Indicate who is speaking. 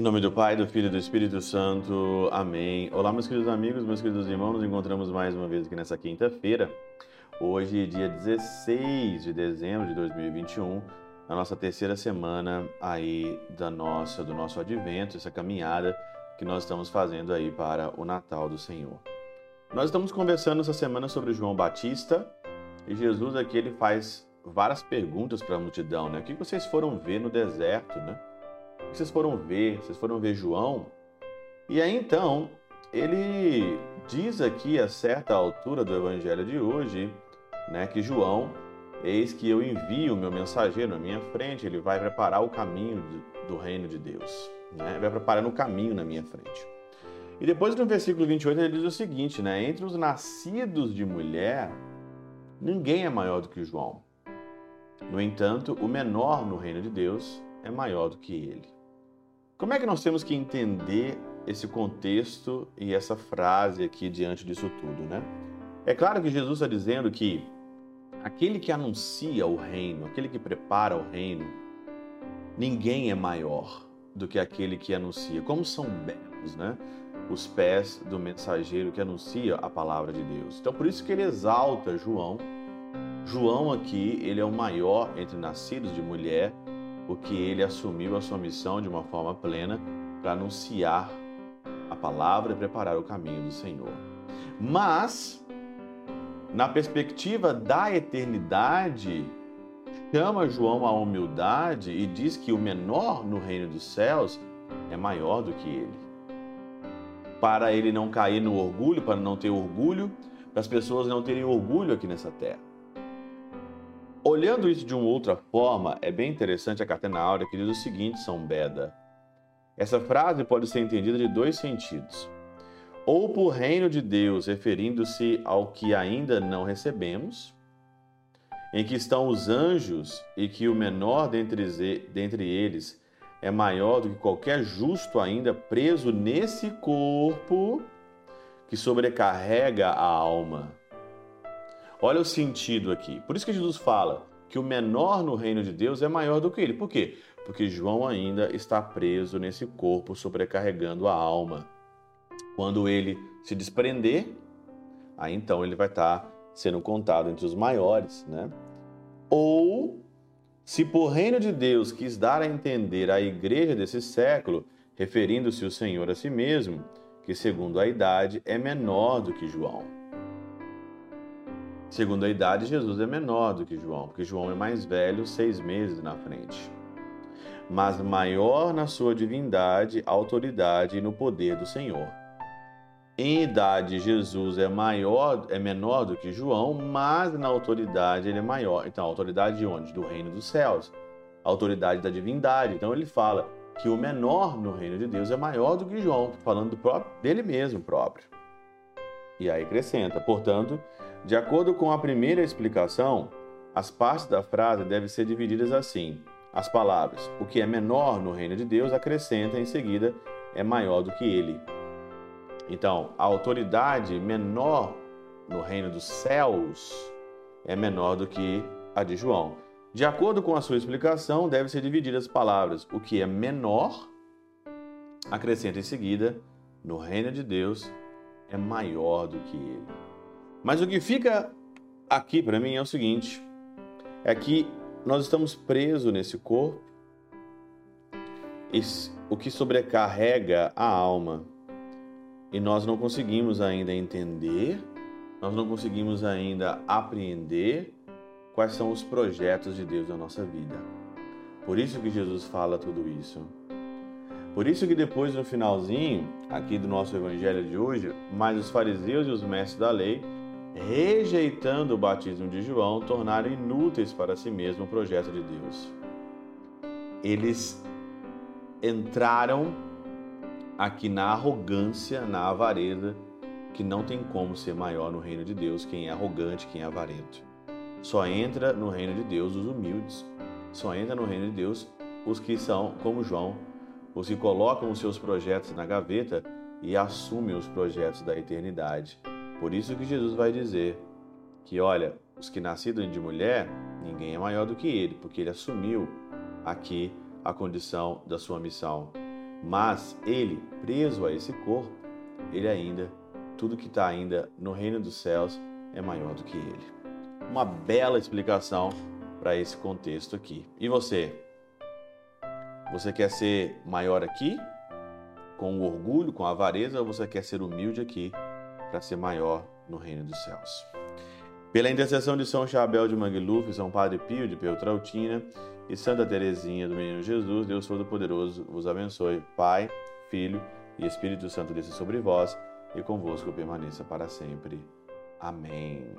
Speaker 1: Em nome do Pai, do Filho e do Espírito Santo. Amém. Olá, meus queridos amigos, meus queridos irmãos. Nos encontramos mais uma vez aqui nessa quinta-feira. Hoje, dia 16 de dezembro de 2021, na nossa terceira semana aí da nossa, do nosso advento, essa caminhada que nós estamos fazendo aí para o Natal do Senhor. Nós estamos conversando essa semana sobre João Batista e Jesus aqui ele faz várias perguntas para a multidão, né? O que vocês foram ver no deserto, né? O que vocês foram ver? Vocês foram ver João? E aí então, ele diz aqui a certa altura do evangelho de hoje, né, que João, eis que eu envio o meu mensageiro na minha frente, ele vai preparar o caminho do reino de Deus, né? Vai preparando o caminho na minha frente. E depois no versículo 28 ele diz o seguinte, né? Entre os nascidos de mulher, ninguém é maior do que João. No entanto, o menor no reino de Deus é maior do que ele. Como é que nós temos que entender esse contexto e essa frase aqui diante disso tudo, né? É claro que Jesus está dizendo que aquele que anuncia o reino, aquele que prepara o reino, ninguém é maior do que aquele que anuncia. Como são belos, né? Os pés do mensageiro que anuncia a palavra de Deus. Então, por isso que ele exalta João. João aqui, ele é o maior entre nascidos de mulher porque ele assumiu a sua missão de uma forma plena para anunciar a palavra e preparar o caminho do Senhor. Mas, na perspectiva da eternidade, chama João à humildade e diz que o menor no reino dos céus é maior do que ele. Para ele não cair no orgulho, para não ter orgulho, para as pessoas não terem orgulho aqui nessa terra. Olhando isso de uma outra forma, é bem interessante a Catena Áurea que diz o seguinte, São Beda. Essa frase pode ser entendida de dois sentidos. Ou por reino de Deus, referindo-se ao que ainda não recebemos, em que estão os anjos e que o menor dentre, dentre eles é maior do que qualquer justo ainda preso nesse corpo que sobrecarrega a alma Olha o sentido aqui. Por isso que Jesus fala que o menor no reino de Deus é maior do que ele. Por quê? Porque João ainda está preso nesse corpo, sobrecarregando a alma. Quando ele se desprender, aí então ele vai estar sendo contado entre os maiores, né? Ou se por reino de Deus quis dar a entender a igreja desse século, referindo-se o Senhor a si mesmo, que segundo a idade é menor do que João. Segundo a idade, Jesus é menor do que João, porque João é mais velho, seis meses na frente. Mas maior na sua divindade, autoridade e no poder do Senhor. Em idade, Jesus é maior, é menor do que João, mas na autoridade ele é maior. Então, autoridade de onde? Do reino dos céus. Autoridade da divindade. Então ele fala que o menor no reino de Deus é maior do que João, falando do próprio, dele mesmo próprio. E aí acrescenta, portanto, de acordo com a primeira explicação, as partes da frase devem ser divididas assim: as palavras o que é menor no reino de Deus acrescenta em seguida é maior do que ele. Então, a autoridade menor no reino dos céus é menor do que a de João. De acordo com a sua explicação, devem ser divididas as palavras o que é menor acrescenta em seguida no reino de Deus é maior do que ele. Mas o que fica aqui para mim é o seguinte: é que nós estamos presos nesse corpo, o que sobrecarrega a alma, e nós não conseguimos ainda entender, nós não conseguimos ainda apreender quais são os projetos de Deus na nossa vida. Por isso que Jesus fala tudo isso. Por isso que depois no finalzinho aqui do nosso evangelho de hoje, mas os fariseus e os mestres da lei rejeitando o batismo de João, tornaram inúteis para si mesmo o projeto de Deus. Eles entraram aqui na arrogância, na avareza, que não tem como ser maior no reino de Deus quem é arrogante, quem é avarento. Só entra no reino de Deus os humildes. Só entra no reino de Deus os que são como João, os que colocam os seus projetos na gaveta e assumem os projetos da eternidade por isso que Jesus vai dizer que, olha, os que nascidos de mulher, ninguém é maior do que ele, porque ele assumiu aqui a condição da sua missão. Mas ele, preso a esse corpo, ele ainda, tudo que está ainda no reino dos céus é maior do que ele. Uma bela explicação para esse contexto aqui. E você? Você quer ser maior aqui, com orgulho, com avareza, ou você quer ser humilde aqui para ser maior no reino dos céus? Pela intercessão de São Chabel de Mangluf, São Padre Pio de Peltrautina e Santa Teresinha do Menino Jesus, Deus Todo-Poderoso vos abençoe. Pai, Filho e Espírito Santo desça sobre vós e convosco permaneça para sempre. Amém.